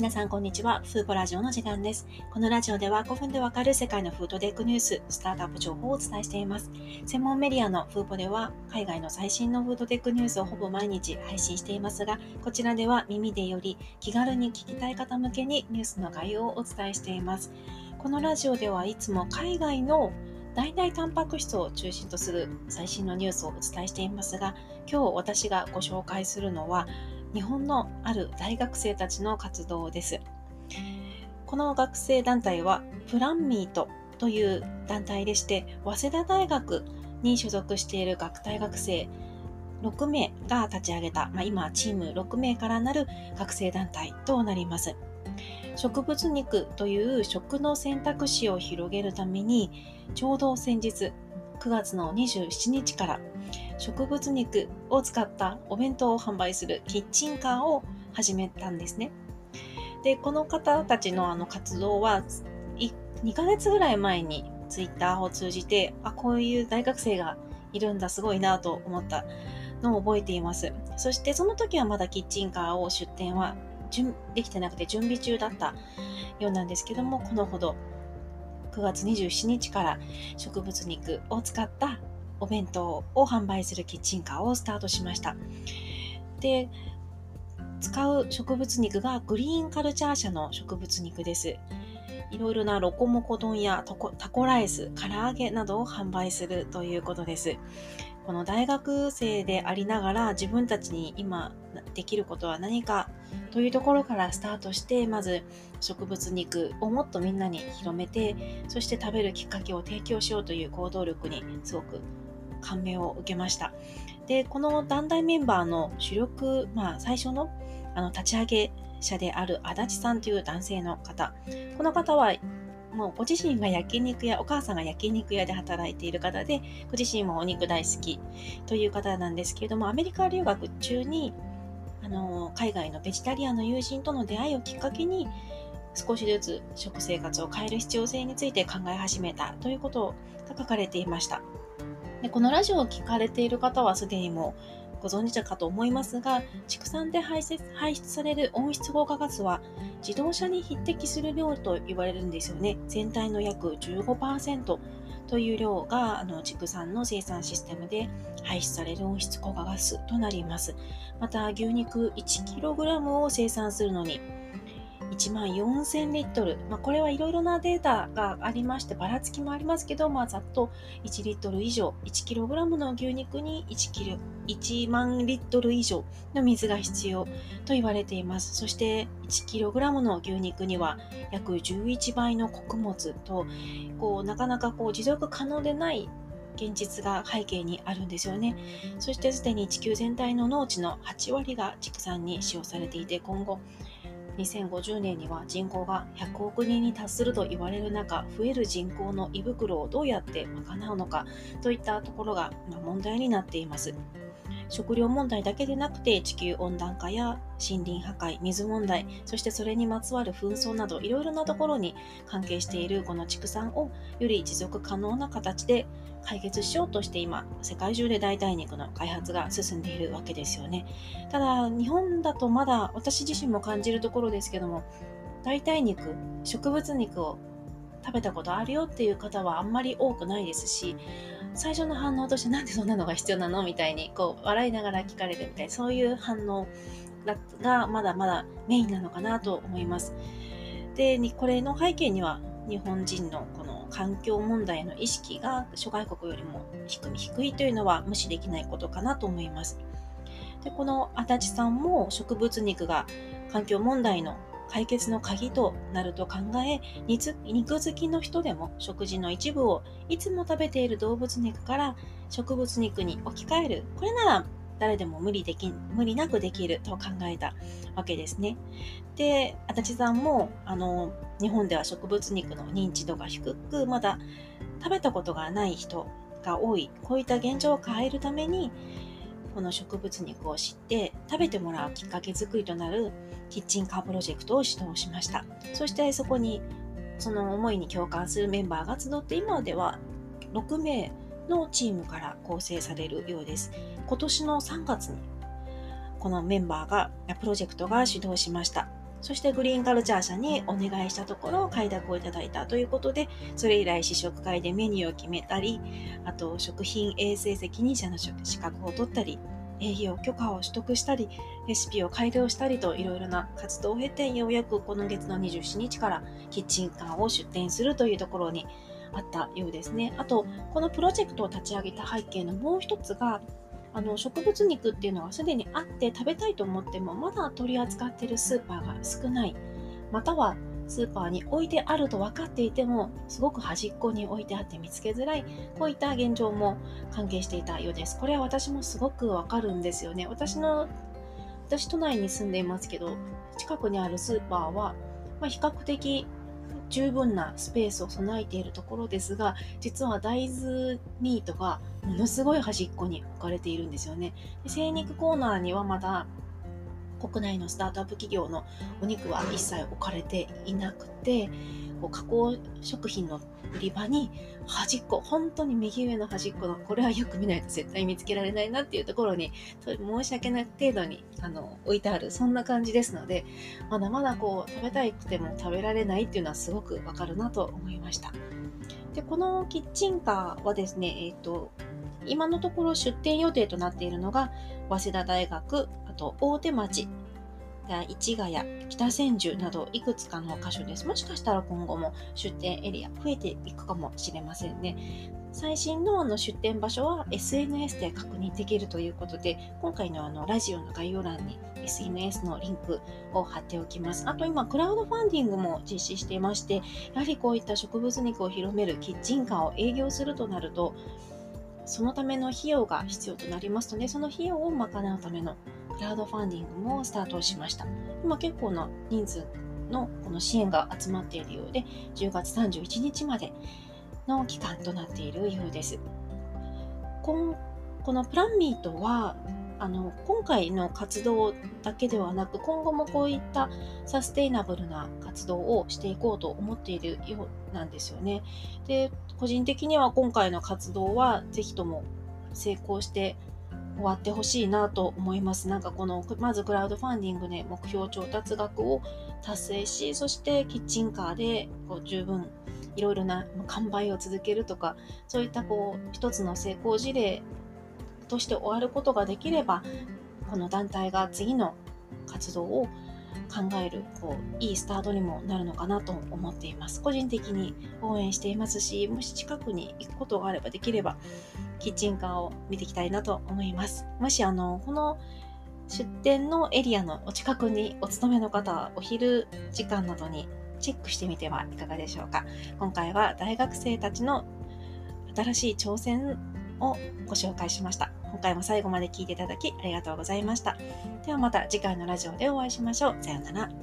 皆さんこんにちは。フーコラジオの時間です。このラジオでは5分でわかる世界のフードテックニュース、スタートアップ情報をお伝えしています。専門メディアのフーポでは海外の最新のフードテックニュースをほぼ毎日配信していますが、こちらでは耳でより気軽に聞きたい方向けにニュースの概要をお伝えしています。このラジオではいつも海外の代替タンパク質を中心とする最新のニュースをお伝えしていますが、今日私がご紹介するのは、日本のある大学生たちの活動です。この学生団体はプランミートという団体でして、早稲田大学に所属している学大学生6名が立ち上げた、まあ、今チーム6名からなる学生団体となります。植物肉という食の選択肢を広げるために、ちょうど先日9月の27日から植物肉を使ったお弁当を販売するキッチンカーを始めたんですね。で、この方たちのあの活動は2ヶ月ぐらい前にツイッターを通じて、あ、こういう大学生がいるんだ、すごいなと思ったのを覚えています。そしてその時はまだキッチンカーを出店はできてなくて準備中だったようなんですけども、このほど9月27日から植物肉を使ったお弁当を販売するキッチンカーをスタートしました。で、使う植物肉がグリーンカルチャー社の植物肉です。いろいろなロコモコ丼やタコタコライス、唐揚げなどを販売するということです。この大学生でありながら自分たちに今できることは何かというところからスタートしてまず植物肉をもっとみんなに広めてそして食べるきっかけを提供しようという行動力にすごく感銘を受けましたでこの団体メンバーの主力、まあ、最初のあの立ち上げ者である足立さんという男性の方この方はもうご自身が焼肉屋、お母さんが焼肉屋で働いている方で、ご自身もお肉大好きという方なんですけれども、アメリカ留学中に、あの、海外のベジタリアンの友人との出会いをきっかけに、少しずつ食生活を変える必要性について考え始めたということが書かれていました。でこのラジオを聞かれている方はすでにもご存知かと思いますが、畜産で排出される温室効果ガスは自動車に匹敵する量と言われるんですよね。全体の約15%という量があの畜産の生産システムで排出される温室効果ガスとなります。また牛肉 1kg を生産するのに1万4000リットル。まあ、これはいろいろなデータがありまして、ばらつきもありますけど、まあ、ざっと1リットル以上、1kg の牛肉に1キロ、1万リットル以上の水が必要と言われています。そして 1kg の牛肉には約11倍の穀物と、こう、なかなかこう持続可能でない現実が背景にあるんですよね。そしてすでに地球全体の農地の8割が畜産に使用されていて、今後2050年には人口が100億人に達すると言われる中、増える人口の胃袋をどうやって賄うのかといったところが問題になっています。食料問題だけでなくて地球温暖化や森林破壊、水問題、そしてそれにまつわる紛争などいろいろなところに関係しているこの畜産をより持続可能な形で解決しようとして今、世界中で代替肉の開発が進んでいるわけですよね。ただ、日本だとまだ私自身も感じるところですけども、代替肉、植物肉を食べたことあるよっていう方はあんまり多くないですし、最初の反応としてなんでそんなのが必要なのみたいに、こう、笑いながら聞かれるみたいな、そういう反応がまだまだメインなのかなと思います。で、これの背景には日本人のこの環境問題の意識が諸外国よりも低低いというのは無視できないことかなと思います。でこの足立さんも植物肉が環境問題の解決の鍵となると考え肉好きの人でも食事の一部をいつも食べている動物肉から植物肉に置き換えるこれなら誰でも無理でき無理なくできると考えたわけですね。で、足立さんも、あの、日本では植物肉の認知度が低く、まだ食べたことがない人が多い。こういった現状を変えるために、この植物肉を知って食べてもらうきっかけ作りとなるキッチンカープロジェクトを指導しました。そしてそこにその思いに共感するメンバーが集って今では6名のチームから構成されるようです。今年の3月にこのメンバーが、プロジェクトが始動しました。そしてグリーンカルチャー社にお願いしたところ快諾をいただいたということで、それ以来試食会でメニューを決めたり、あと食品衛生責任者の資格を取ったり、営業許可を取得したり、レシピを改良したりといろいろな活動を経て、ようやくこの月の27日からキッチンカーを出店するというところにあったようですね。あと、このプロジェクトを立ち上げた背景のもう一つが、あの植物肉っていうのがすでにあって食べたいと思ってもまだ取り扱っているスーパーが少ない。またはスーパーに置いてあると分かっていてもすごく端っこに置いてあって見つけづらい。こういった現状も関係していたようです。これは私もすごくわかるんですよね。私の私都内に住んでいますけど近くにあるスーパーは、まあ、比較的十分なスペースを備えているところですが実は大豆ミートがものすごい端っこに置かれているんですよね。で精肉コーナーにはまだ国内のスタートアップ企業のお肉は一切置かれていなくてこう加工食品の売り場に端っこ本当に右上の端っこのこれはよく見ないと絶対見つけられないなっていうところに申し訳ない程度にあの置いてあるそんな感じですのでまだまだこう食べたくても食べられないっていうのはすごくわかるなと思いました。でこのキッチンカーはですねえっ、ー、と今のところ出店予定となっているのが早稲田大学と大手町市ヶ谷、北千住などいくつかの箇所です。もしかしたら今後も出店エリア増えていくかもしれませんね。最新のあの出店場所は SNS で確認できるということで、今回のあのラジオの概要欄に SNS のリンクを貼っておきます。あと今、クラウドファンディングも実施していまして、やはりこういった植物肉を広めるキッチンカーを営業するとなると、そのための費用が必要となりますので、その費用を賄うためのクラウドファンディングもスタートしました。今結構な人数のこの支援が集まっているようで、10月31日までの期間となっているようです。このプランミートはあの今回の活動だけではなく今後もこういったサステイナブルな活動をしていこうと思っているようなんですよね。で個人的には今回の活動はぜひとも成功して終わってほしいなと思います。なんかこの、まずクラウドファンディングで目標調達額を達成し、そしてキッチンカーでこう十分いろいろな完売を続けるとか、そういったこう一つの成功事例として終わることができれば、この団体が次の活動を考えるこういいスタートにもなるのかなと思っています。個人的に応援していますし、もし近くに行くことがあればできればキッチンカーを見ていきたいなと思います。もしあのこの出店のエリアのお近くにお勤めの方はお昼時間などにチェックしてみてはいかがでしょうか。今回は大学生たちの新しい挑戦をご紹介しました。今回も最後まで聞いていただきありがとうございました。ではまた次回のラジオでお会いしましょう。さようなら。